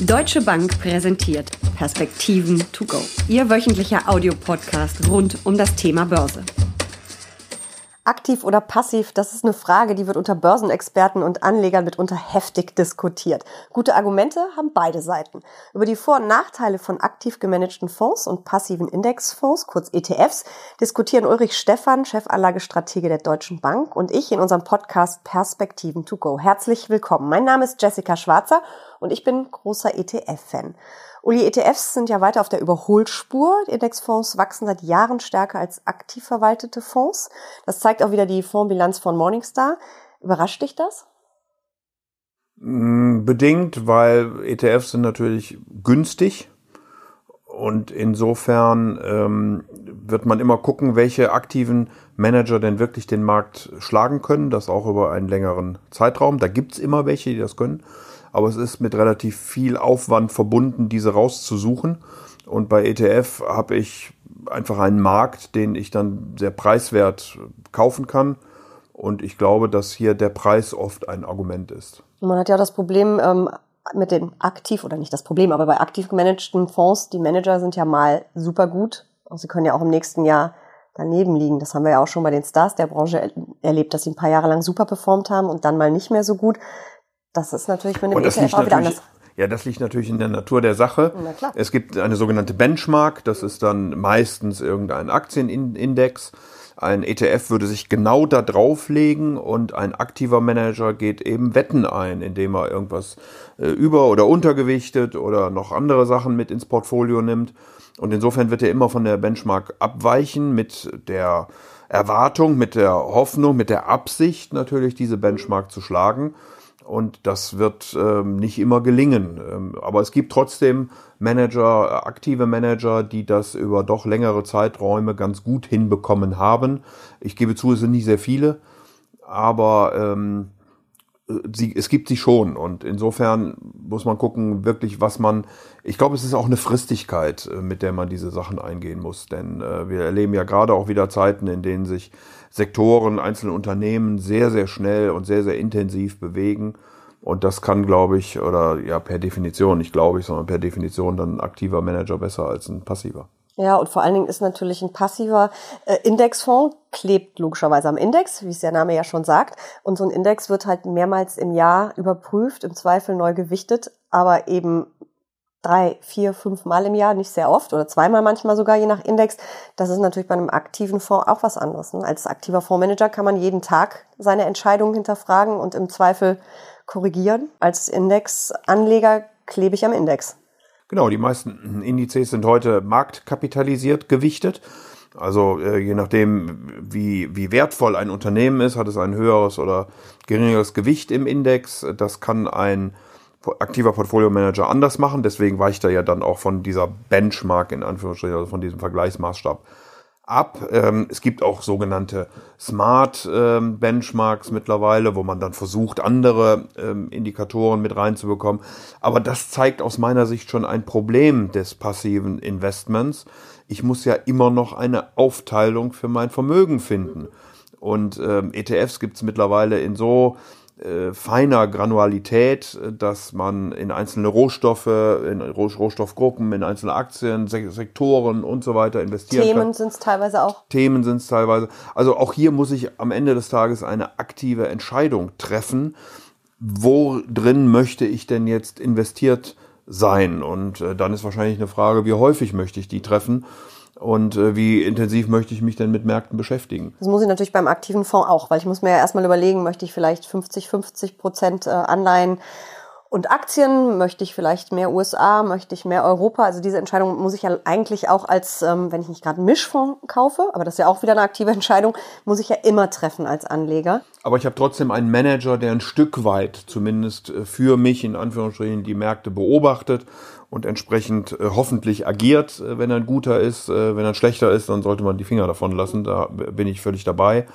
Deutsche Bank präsentiert Perspektiven to go. Ihr wöchentlicher Audiopodcast rund um das Thema Börse. Aktiv oder passiv, das ist eine Frage, die wird unter Börsenexperten und Anlegern mitunter heftig diskutiert. Gute Argumente haben beide Seiten. Über die Vor- und Nachteile von aktiv gemanagten Fonds und passiven Indexfonds, kurz ETFs, diskutieren Ulrich Stephan, Chefanlagestratege der Deutschen Bank und ich in unserem Podcast Perspektiven to go. Herzlich willkommen. Mein Name ist Jessica Schwarzer und ich bin großer ETF-Fan. Uli, ETFs sind ja weiter auf der Überholspur. Indexfonds wachsen seit Jahren stärker als aktiv verwaltete Fonds. Das zeigt auch wieder die Fondsbilanz von Morningstar. Überrascht dich das? Mm, bedingt, weil ETFs sind natürlich günstig und insofern ähm, wird man immer gucken, welche aktiven Manager denn wirklich den Markt schlagen können, das auch über einen längeren Zeitraum. Da gibt's immer welche, die das können aber es ist mit relativ viel Aufwand verbunden, diese rauszusuchen. Und bei ETF habe ich einfach einen Markt, den ich dann sehr preiswert kaufen kann. Und ich glaube, dass hier der Preis oft ein Argument ist. Man hat ja das Problem ähm, mit den aktiv, oder nicht das Problem, aber bei aktiv gemanagten Fonds, die Manager sind ja mal super gut. Und sie können ja auch im nächsten Jahr daneben liegen. Das haben wir ja auch schon bei den Stars der Branche erlebt, dass sie ein paar Jahre lang super performt haben und dann mal nicht mehr so gut. Das ist natürlich mit dem ETF auch wieder anders. Ja, das liegt natürlich in der Natur der Sache. Es gibt eine sogenannte Benchmark, das ist dann meistens irgendein Aktienindex. Ein ETF würde sich genau da drauflegen und ein aktiver Manager geht eben Wetten ein, indem er irgendwas äh, über- oder untergewichtet oder noch andere Sachen mit ins Portfolio nimmt. Und insofern wird er immer von der Benchmark abweichen mit der Erwartung, mit der Hoffnung, mit der Absicht natürlich diese Benchmark zu schlagen und das wird ähm, nicht immer gelingen. Ähm, aber es gibt trotzdem Manager, aktive Manager, die das über doch längere Zeiträume ganz gut hinbekommen haben. Ich gebe zu, es sind nicht sehr viele, aber ähm, sie, es gibt sie schon und insofern muss man gucken, wirklich, was man. Ich glaube, es ist auch eine Fristigkeit, äh, mit der man diese Sachen eingehen muss, denn äh, wir erleben ja gerade auch wieder Zeiten, in denen sich Sektoren, einzelne Unternehmen sehr, sehr schnell und sehr, sehr intensiv bewegen. Und das kann, glaube ich, oder ja, per Definition, nicht glaube ich, sondern per Definition dann ein aktiver Manager besser als ein passiver. Ja, und vor allen Dingen ist natürlich ein passiver äh, Indexfonds, klebt logischerweise am Index, wie es der Name ja schon sagt. Und so ein Index wird halt mehrmals im Jahr überprüft, im Zweifel neu gewichtet, aber eben drei, vier, fünf Mal im Jahr, nicht sehr oft oder zweimal manchmal sogar, je nach Index. Das ist natürlich bei einem aktiven Fonds auch was anderes. Ne? Als aktiver Fondsmanager kann man jeden Tag seine Entscheidungen hinterfragen und im Zweifel korrigieren. Als Indexanleger klebe ich am Index. Genau, die meisten Indizes sind heute marktkapitalisiert gewichtet. Also äh, je nachdem, wie, wie wertvoll ein Unternehmen ist, hat es ein höheres oder geringeres Gewicht im Index. Das kann ein aktiver Portfolio Manager anders machen. Deswegen weicht er ja dann auch von dieser Benchmark in Anführungsstrichen, also von diesem Vergleichsmaßstab ab. Ähm, es gibt auch sogenannte Smart ähm, Benchmarks mittlerweile, wo man dann versucht, andere ähm, Indikatoren mit reinzubekommen. Aber das zeigt aus meiner Sicht schon ein Problem des passiven Investments. Ich muss ja immer noch eine Aufteilung für mein Vermögen finden. Und ähm, ETFs gibt es mittlerweile in so äh, feiner Granualität, dass man in einzelne Rohstoffe, in Rohstoffgruppen, in einzelne Aktien, Sektoren und so weiter investieren kann. Themen sind es teilweise auch. Themen sind es teilweise. Also auch hier muss ich am Ende des Tages eine aktive Entscheidung treffen. Wo drin möchte ich denn jetzt investiert sein? Und äh, dann ist wahrscheinlich eine Frage, wie häufig möchte ich die treffen? Und äh, wie intensiv möchte ich mich denn mit Märkten beschäftigen? Das muss ich natürlich beim aktiven Fonds auch, weil ich muss mir ja erstmal überlegen, möchte ich vielleicht 50, 50 Prozent äh, Anleihen und Aktien, möchte ich vielleicht mehr USA, möchte ich mehr Europa? Also diese Entscheidung muss ich ja eigentlich auch als, ähm, wenn ich nicht gerade Mischfonds kaufe, aber das ist ja auch wieder eine aktive Entscheidung, muss ich ja immer treffen als Anleger. Aber ich habe trotzdem einen Manager, der ein Stück weit zumindest äh, für mich in Anführungsstrichen die Märkte beobachtet und entsprechend äh, hoffentlich agiert, äh, wenn er ein guter ist. Äh, wenn er ein schlechter ist, dann sollte man die Finger davon lassen. Da bin ich völlig dabei.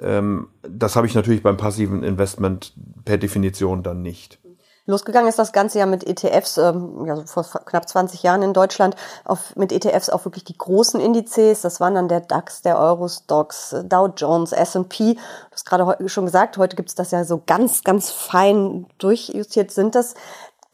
Ähm, das habe ich natürlich beim passiven Investment per Definition dann nicht. Losgegangen ist das Ganze ja mit ETFs, ähm, ja, vor knapp 20 Jahren in Deutschland, auf, mit ETFs auch wirklich die großen Indizes. Das waren dann der DAX, der Eurostox, Dow Jones, S&P. Du hast gerade schon gesagt, heute gibt's das ja so ganz, ganz fein durchjustiert sind das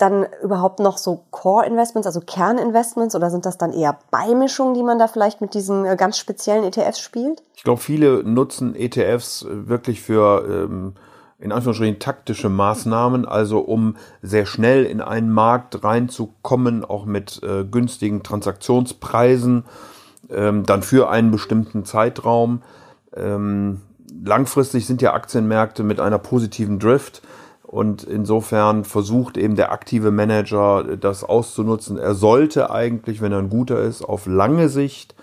dann überhaupt noch so Core-Investments, also Kerninvestments oder sind das dann eher Beimischungen, die man da vielleicht mit diesen äh, ganz speziellen ETFs spielt? Ich glaube, viele nutzen ETFs äh, wirklich für ähm, in Anführungsstrichen taktische Maßnahmen, also um sehr schnell in einen Markt reinzukommen, auch mit äh, günstigen Transaktionspreisen, ähm, dann für einen bestimmten Zeitraum. Ähm, langfristig sind ja Aktienmärkte mit einer positiven Drift und insofern versucht eben der aktive Manager das auszunutzen. Er sollte eigentlich, wenn er ein guter ist, auf lange Sicht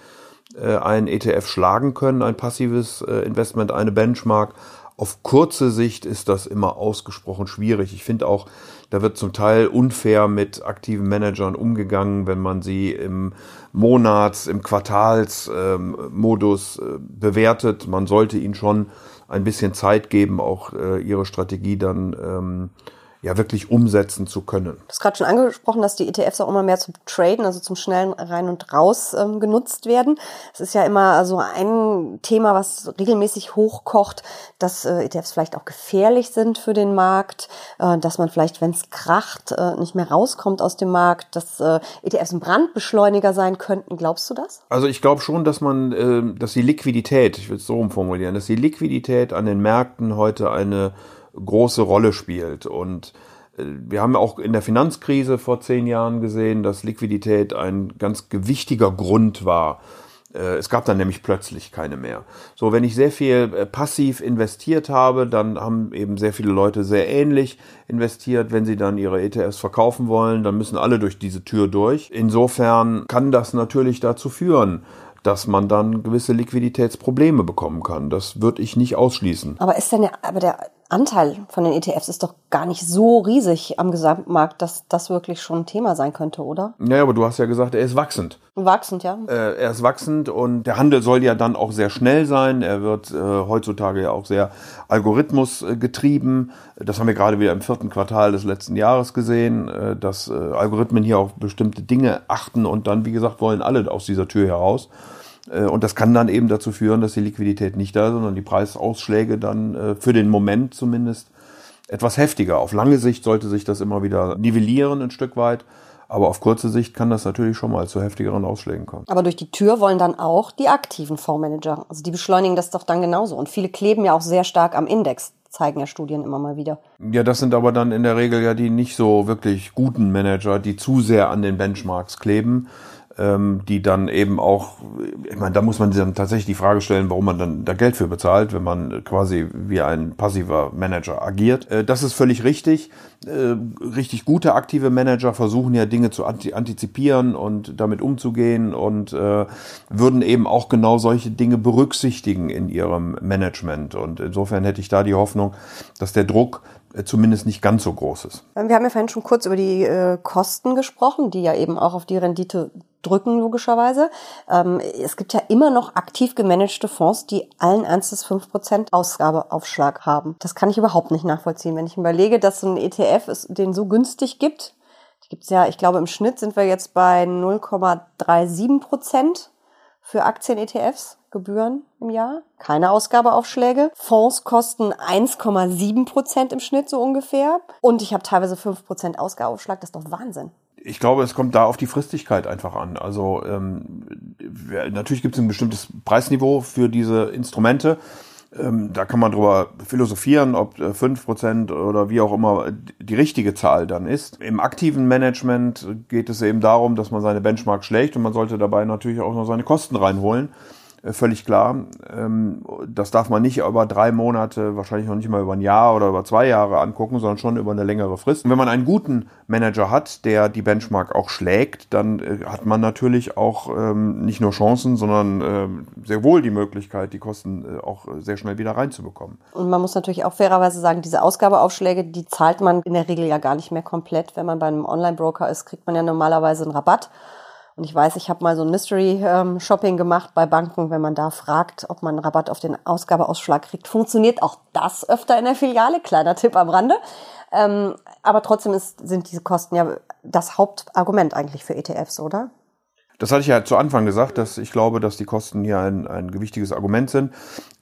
äh, einen ETF schlagen können, ein passives äh, Investment, eine Benchmark. Auf kurze Sicht ist das immer ausgesprochen schwierig. Ich finde auch, da wird zum Teil unfair mit aktiven Managern umgegangen, wenn man sie im Monats-, im Quartalsmodus ähm, äh, bewertet. Man sollte ihnen schon ein bisschen Zeit geben, auch äh, ihre Strategie dann ähm, ja wirklich umsetzen zu können. Du hast gerade schon angesprochen, dass die ETFs auch immer mehr zum Traden, also zum schnellen Rein und Raus ähm, genutzt werden. Es ist ja immer so ein Thema, was regelmäßig hochkocht, dass äh, ETFs vielleicht auch gefährlich sind für den Markt, äh, dass man vielleicht, wenn es kracht, äh, nicht mehr rauskommt aus dem Markt, dass äh, ETFs ein Brandbeschleuniger sein könnten. Glaubst du das? Also ich glaube schon, dass man, äh, dass die Liquidität, ich will es so umformulieren, dass die Liquidität an den Märkten heute eine große Rolle spielt. Und äh, wir haben auch in der Finanzkrise vor zehn Jahren gesehen, dass Liquidität ein ganz gewichtiger Grund war. Äh, es gab dann nämlich plötzlich keine mehr. So, wenn ich sehr viel äh, passiv investiert habe, dann haben eben sehr viele Leute sehr ähnlich investiert. Wenn sie dann ihre ETFs verkaufen wollen, dann müssen alle durch diese Tür durch. Insofern kann das natürlich dazu führen, dass man dann gewisse Liquiditätsprobleme bekommen kann. Das würde ich nicht ausschließen. Aber ist denn der, aber der Anteil von den ETFs ist doch gar nicht so riesig am Gesamtmarkt, dass das wirklich schon ein Thema sein könnte, oder? Ja, aber du hast ja gesagt, er ist wachsend. Wachsend, ja. Äh, er ist wachsend und der Handel soll ja dann auch sehr schnell sein. Er wird äh, heutzutage ja auch sehr algorithmusgetrieben. Das haben wir gerade wieder im vierten Quartal des letzten Jahres gesehen, äh, dass äh, Algorithmen hier auf bestimmte Dinge achten und dann, wie gesagt, wollen alle aus dieser Tür heraus. Äh, und das kann dann eben dazu führen, dass die Liquidität nicht da ist, sondern die Preisausschläge dann äh, für den Moment zumindest etwas heftiger. Auf lange Sicht sollte sich das immer wieder nivellieren ein Stück weit. Aber auf kurze Sicht kann das natürlich schon mal zu heftigeren Ausschlägen kommen. Aber durch die Tür wollen dann auch die aktiven Fondsmanager. Also die beschleunigen das doch dann genauso. Und viele kleben ja auch sehr stark am Index zeigen ja Studien immer mal wieder. Ja, das sind aber dann in der Regel ja die nicht so wirklich guten Manager, die zu sehr an den Benchmarks kleben, ähm, die dann eben auch, ich meine, da muss man sich dann tatsächlich die Frage stellen, warum man dann da Geld für bezahlt, wenn man quasi wie ein passiver Manager agiert. Äh, das ist völlig richtig. Äh, richtig gute aktive Manager versuchen ja Dinge zu antizipieren und damit umzugehen und äh, würden eben auch genau solche Dinge berücksichtigen in ihrem Management. Und insofern hätte ich da die Hoffnung, dass der Druck äh, zumindest nicht ganz so groß ist. Wir haben ja vorhin schon kurz über die äh, Kosten gesprochen, die ja eben auch auf die Rendite drücken, logischerweise. Ähm, es gibt ja immer noch aktiv gemanagte Fonds, die allen Ernstes fünf Prozent Ausgabeaufschlag haben. Das kann ich überhaupt nicht nachvollziehen. Wenn ich überlege, dass so ein ETF es den so günstig gibt, die gibt's ja, ich glaube, im Schnitt sind wir jetzt bei 0,37 Prozent für Aktien-ETFs. Gebühren im Jahr, keine Ausgabeaufschläge. Fonds kosten 1,7 Prozent im Schnitt so ungefähr. Und ich habe teilweise 5 Prozent Ausgabeaufschlag. Das ist doch Wahnsinn ich glaube, es kommt da auf die Fristigkeit einfach an. Also ähm, natürlich gibt es ein bestimmtes Preisniveau für diese Instrumente. Ähm, da kann man drüber philosophieren, ob äh, fünf Prozent oder wie auch immer die richtige Zahl dann ist. Im aktiven Management geht es eben darum, dass man seine Benchmark schlägt und man sollte dabei natürlich auch noch seine Kosten reinholen. Äh, völlig klar. Ähm, das darf man nicht über drei Monate, wahrscheinlich noch nicht mal über ein Jahr oder über zwei Jahre angucken, sondern schon über eine längere Frist. Und wenn man einen guten Manager hat, der die Benchmark auch schlägt, dann äh, hat man natürlich auch ähm, nicht nur Chancen, sondern ähm, sehr wohl die Möglichkeit, die Kosten äh, auch sehr schnell wieder reinzubekommen. Und man muss natürlich auch fairerweise sagen, diese Ausgabeaufschläge, die zahlt man in der Regel ja gar nicht mehr komplett. Wenn man bei einem Online-Broker ist, kriegt man ja normalerweise einen Rabatt. Und ich weiß, ich habe mal so ein Mystery-Shopping ähm, gemacht bei Banken, wenn man da fragt, ob man einen Rabatt auf den Ausgabeausschlag kriegt. Funktioniert auch das öfter in der Filiale. Kleiner Tipp am Rande. Ähm, aber trotzdem ist, sind diese Kosten ja das Hauptargument eigentlich für ETFs, oder? Das hatte ich ja zu Anfang gesagt, dass ich glaube, dass die Kosten hier ein, ein gewichtiges Argument sind.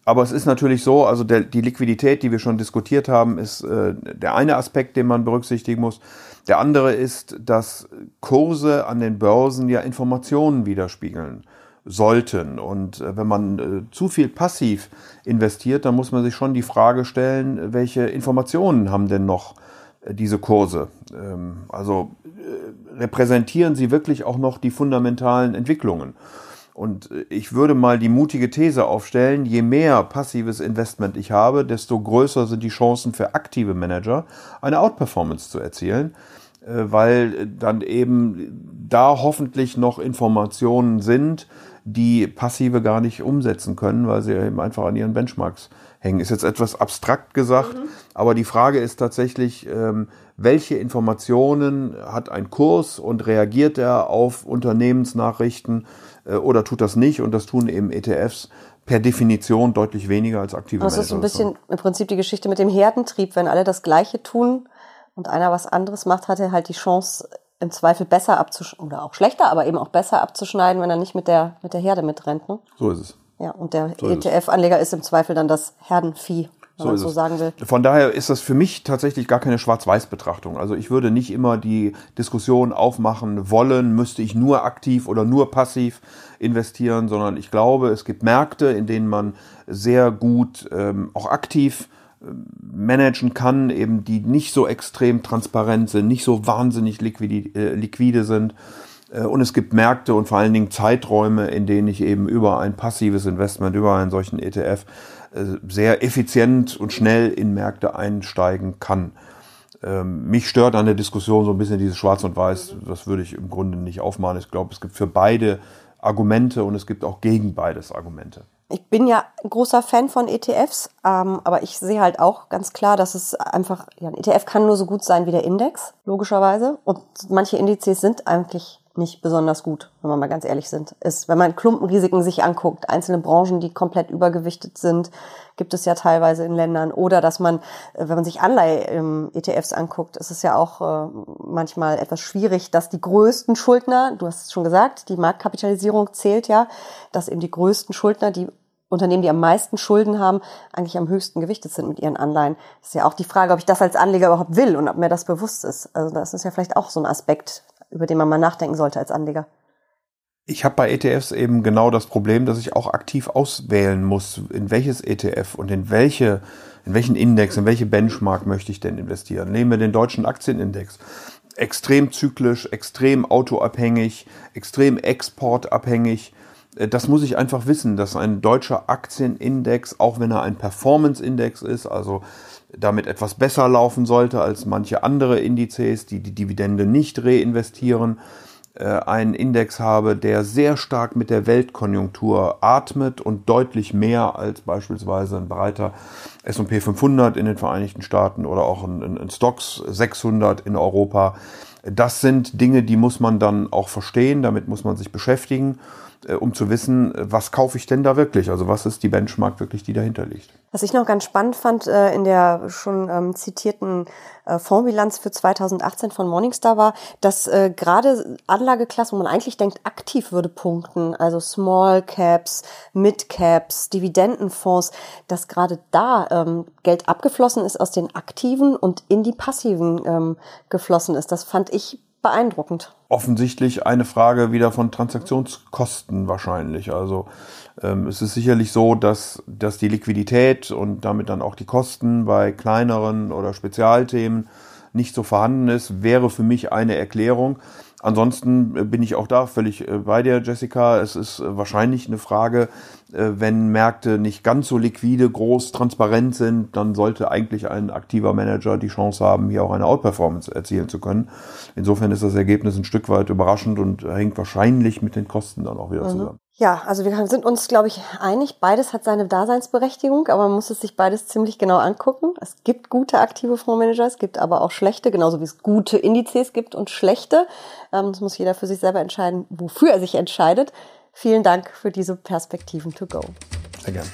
Aber es ist natürlich so, also der, die Liquidität, die wir schon diskutiert haben, ist äh, der eine Aspekt, den man berücksichtigen muss. Der andere ist, dass Kurse an den Börsen ja Informationen widerspiegeln sollten. Und äh, wenn man äh, zu viel passiv investiert, dann muss man sich schon die Frage stellen, welche Informationen haben denn noch äh, diese Kurse? Ähm, also äh, repräsentieren sie wirklich auch noch die fundamentalen Entwicklungen? Und äh, ich würde mal die mutige These aufstellen, je mehr passives Investment ich habe, desto größer sind die Chancen für aktive Manager, eine Outperformance zu erzielen, äh, weil dann eben da hoffentlich noch Informationen sind, die passive gar nicht umsetzen können, weil sie eben einfach an ihren Benchmarks hängen. Ist jetzt etwas abstrakt gesagt, mhm. aber die Frage ist tatsächlich, ähm, welche Informationen hat ein Kurs und reagiert er auf Unternehmensnachrichten? Äh, oder tut das nicht und das tun eben ETFs per Definition deutlich weniger als aktive Das ist ein bisschen im Prinzip die Geschichte mit dem Herdentrieb. Wenn alle das Gleiche tun und einer was anderes macht, hat er halt die Chance, im Zweifel besser abzuschneiden, oder auch schlechter, aber eben auch besser abzuschneiden, wenn er nicht mit der, mit der Herde mitrennt. Ne? So ist es. Ja, und der so ETF-Anleger ist im Zweifel dann das Herdenvieh so so sagen will. Von daher ist das für mich tatsächlich gar keine Schwarz-Weiß-Betrachtung. Also ich würde nicht immer die Diskussion aufmachen wollen, müsste ich nur aktiv oder nur passiv investieren, sondern ich glaube, es gibt Märkte, in denen man sehr gut ähm, auch aktiv ähm, managen kann, eben die nicht so extrem transparent sind, nicht so wahnsinnig liquide, äh, liquide sind. Äh, und es gibt Märkte und vor allen Dingen Zeiträume, in denen ich eben über ein passives Investment, über einen solchen ETF sehr effizient und schnell in Märkte einsteigen kann. Ähm, mich stört an der Diskussion so ein bisschen dieses Schwarz und Weiß. Das würde ich im Grunde nicht aufmachen. Ich glaube, es gibt für beide Argumente und es gibt auch gegen beides Argumente. Ich bin ja großer Fan von ETFs, ähm, aber ich sehe halt auch ganz klar, dass es einfach, ja, ein ETF kann nur so gut sein wie der Index, logischerweise. Und manche Indizes sind eigentlich nicht besonders gut, wenn wir mal ganz ehrlich sind. Ist, wenn man Klumpenrisiken sich anguckt, einzelne Branchen, die komplett übergewichtet sind, gibt es ja teilweise in Ländern. Oder dass man, äh, wenn man sich Anleihe-ETFs anguckt, ist es ja auch äh, manchmal etwas schwierig, dass die größten Schuldner, du hast es schon gesagt, die Marktkapitalisierung zählt ja, dass eben die größten Schuldner, die Unternehmen, die am meisten Schulden haben, eigentlich am höchsten gewichtet sind mit ihren Anleihen. Das ist ja auch die Frage, ob ich das als Anleger überhaupt will und ob mir das bewusst ist. Also das ist ja vielleicht auch so ein Aspekt, über den man mal nachdenken sollte als Anleger. Ich habe bei ETFs eben genau das Problem, dass ich auch aktiv auswählen muss, in welches ETF und in welche, in welchen Index, in welche Benchmark möchte ich denn investieren. Nehmen wir den deutschen Aktienindex. Extrem zyklisch, extrem autoabhängig, extrem exportabhängig. Das muss ich einfach wissen, dass ein deutscher Aktienindex, auch wenn er ein Performance-Index ist, also damit etwas besser laufen sollte als manche andere Indizes, die die Dividende nicht reinvestieren, äh, einen Index habe, der sehr stark mit der Weltkonjunktur atmet und deutlich mehr als beispielsweise ein breiter S&P 500 in den Vereinigten Staaten oder auch ein, ein Stocks 600 in Europa. Das sind Dinge, die muss man dann auch verstehen, damit muss man sich beschäftigen. Äh, um zu wissen, was kaufe ich denn da wirklich? Also was ist die Benchmark wirklich, die dahinter liegt? Was ich noch ganz spannend fand äh, in der schon ähm, zitierten äh, Fondsbilanz für 2018 von Morningstar war, dass äh, gerade Anlageklassen, wo man eigentlich denkt, aktiv würde punkten, also Small Caps, Mid Caps, Dividendenfonds, dass gerade da ähm, Geld abgeflossen ist aus den aktiven und in die passiven ähm, geflossen ist. Das fand ich beeindruckend. Offensichtlich eine Frage wieder von Transaktionskosten wahrscheinlich. Also ähm, es ist sicherlich so, dass, dass die Liquidität und damit dann auch die Kosten bei kleineren oder Spezialthemen nicht so vorhanden ist, wäre für mich eine Erklärung. Ansonsten äh, bin ich auch da völlig äh, bei dir, Jessica. Es ist äh, wahrscheinlich eine Frage, wenn Märkte nicht ganz so liquide, groß, transparent sind, dann sollte eigentlich ein aktiver Manager die Chance haben, hier auch eine Outperformance erzielen zu können. Insofern ist das Ergebnis ein Stück weit überraschend und hängt wahrscheinlich mit den Kosten dann auch wieder mhm. zusammen. Ja, also wir sind uns, glaube ich, einig. Beides hat seine Daseinsberechtigung, aber man muss es sich beides ziemlich genau angucken. Es gibt gute aktive Fondsmanager, es gibt aber auch schlechte, genauso wie es gute Indizes gibt und schlechte. Ähm, das muss jeder für sich selber entscheiden, wofür er sich entscheidet. Vielen Dank für diese Perspektiven to go. Sehr gerne.